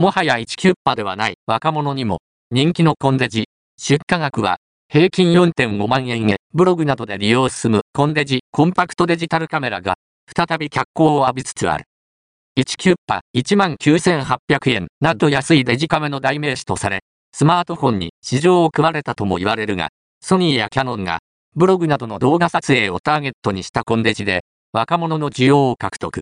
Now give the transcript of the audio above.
もはや1キュッパではない。若者にも。人気のコンデジ。出荷額は平均4.5万円へ。ブログなどで利用進むコンデジ。コンパクトデジタルカメラが。再び脚光を浴びつつある。1キュッパ19,800円。など安いデジカメの代名詞とされ、スマートフォンに。市場を組まれたとも言われるが、ソニーやキャノンが。ブログなどの動画撮影をターゲットにしたコンデジで。若者の需要を獲得。